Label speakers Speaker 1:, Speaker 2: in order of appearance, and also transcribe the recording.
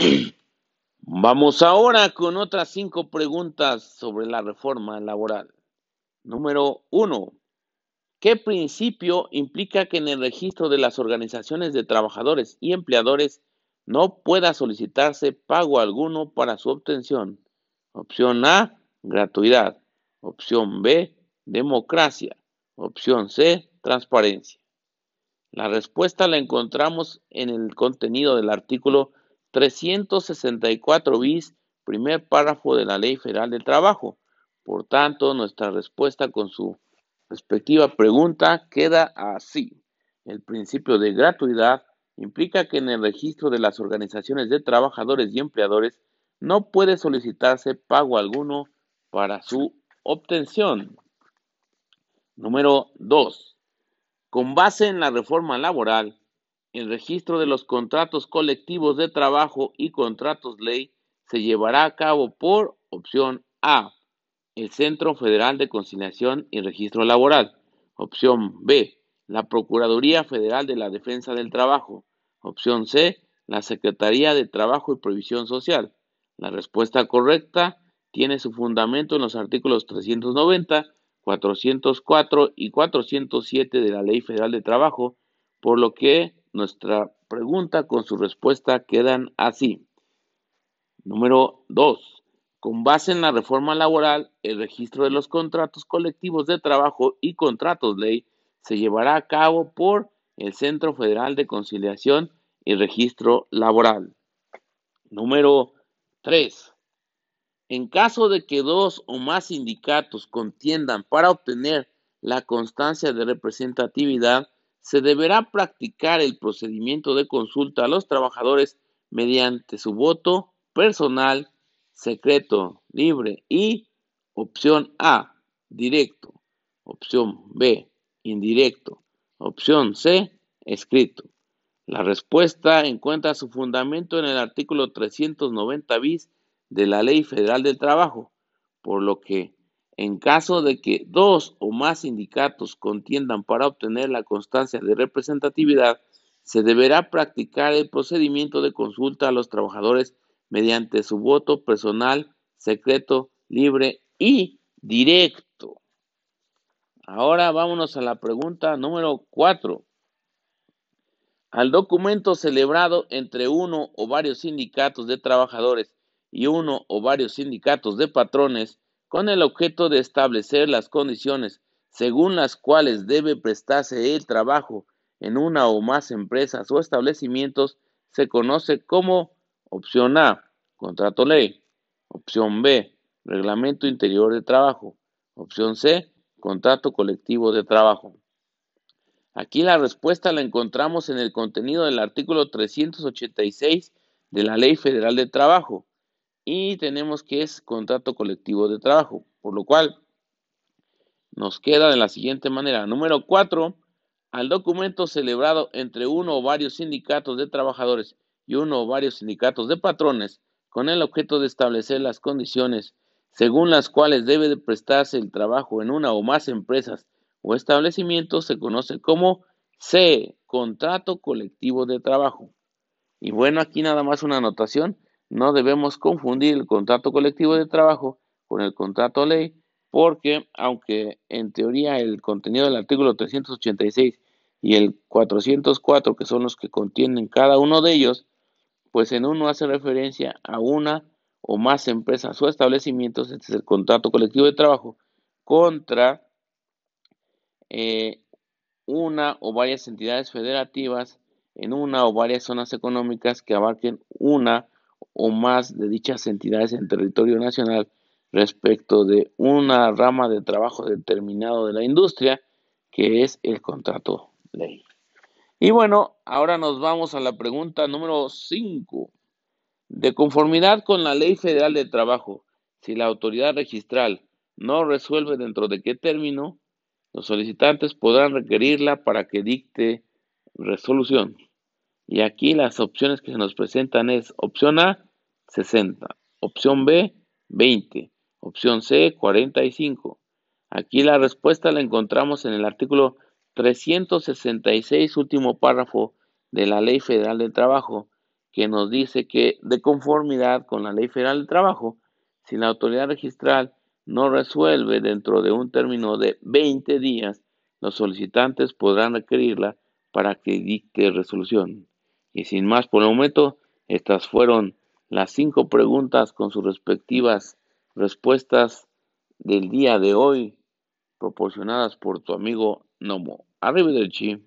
Speaker 1: Vamos ahora con otras cinco preguntas sobre la reforma laboral. Número uno. ¿Qué principio implica que en el registro de las organizaciones de trabajadores y empleadores no pueda solicitarse pago alguno para su obtención? Opción A, gratuidad. Opción B, democracia. Opción C, transparencia. La respuesta la encontramos en el contenido del artículo 364 bis, primer párrafo de la Ley Federal del Trabajo. Por tanto, nuestra respuesta con su respectiva pregunta queda así. El principio de gratuidad implica que en el registro de las organizaciones de trabajadores y empleadores no puede solicitarse pago alguno para su obtención. Número 2. Con base en la reforma laboral, el registro de los contratos colectivos de trabajo y contratos ley se llevará a cabo por opción A, el Centro Federal de Conciliación y Registro Laboral. Opción B, la Procuraduría Federal de la Defensa del Trabajo. Opción C, la Secretaría de Trabajo y Previsión Social. La respuesta correcta tiene su fundamento en los artículos 390, 404 y 407 de la Ley Federal de Trabajo, por lo que nuestra pregunta con su respuesta quedan así. Número 2. Con base en la reforma laboral, el registro de los contratos colectivos de trabajo y contratos ley se llevará a cabo por el Centro Federal de Conciliación y Registro Laboral. Número 3. En caso de que dos o más sindicatos contiendan para obtener la constancia de representatividad, se deberá practicar el procedimiento de consulta a los trabajadores mediante su voto personal secreto, libre y opción A, directo, opción B, indirecto, opción C, escrito. La respuesta encuentra su fundamento en el artículo 390 bis de la Ley Federal del Trabajo, por lo que en caso de que dos o más sindicatos contiendan para obtener la constancia de representatividad, se deberá practicar el procedimiento de consulta a los trabajadores mediante su voto personal, secreto, libre y directo. Ahora vámonos a la pregunta número 4. Al documento celebrado entre uno o varios sindicatos de trabajadores y uno o varios sindicatos de patrones con el objeto de establecer las condiciones según las cuales debe prestarse el trabajo en una o más empresas o establecimientos se conoce como Opción A, contrato ley. Opción B, reglamento interior de trabajo. Opción C, contrato colectivo de trabajo. Aquí la respuesta la encontramos en el contenido del artículo 386 de la Ley Federal de Trabajo y tenemos que es contrato colectivo de trabajo, por lo cual nos queda de la siguiente manera. Número 4. Al documento celebrado entre uno o varios sindicatos de trabajadores y uno o varios sindicatos de patrones con el objeto de establecer las condiciones según las cuales debe de prestarse el trabajo en una o más empresas o establecimientos se conoce como C, contrato colectivo de trabajo. Y bueno, aquí nada más una anotación, no debemos confundir el contrato colectivo de trabajo con el contrato ley, porque aunque en teoría el contenido del artículo 386 y el 404, que son los que contienen cada uno de ellos, pues en uno hace referencia a una o más empresas o establecimientos, este es el contrato colectivo de trabajo, contra eh, una o varias entidades federativas en una o varias zonas económicas que abarquen una o más de dichas entidades en territorio nacional respecto de una rama de trabajo determinado de la industria, que es el contrato ley. Y bueno, ahora nos vamos a la pregunta número 5. De conformidad con la Ley Federal de Trabajo, si la autoridad registral no resuelve dentro de qué término, los solicitantes podrán requerirla para que dicte resolución. Y aquí las opciones que se nos presentan es opción A, 60, opción B, 20, opción C, 45. Aquí la respuesta la encontramos en el artículo 366, último párrafo de la Ley Federal del Trabajo, que nos dice que de conformidad con la Ley Federal del Trabajo, si la autoridad registral no resuelve dentro de un término de 20 días, los solicitantes podrán requerirla para que dicte resolución. Y sin más por el momento, estas fueron las cinco preguntas con sus respectivas respuestas del día de hoy, proporcionadas por tu amigo Nomo. Arrivederci.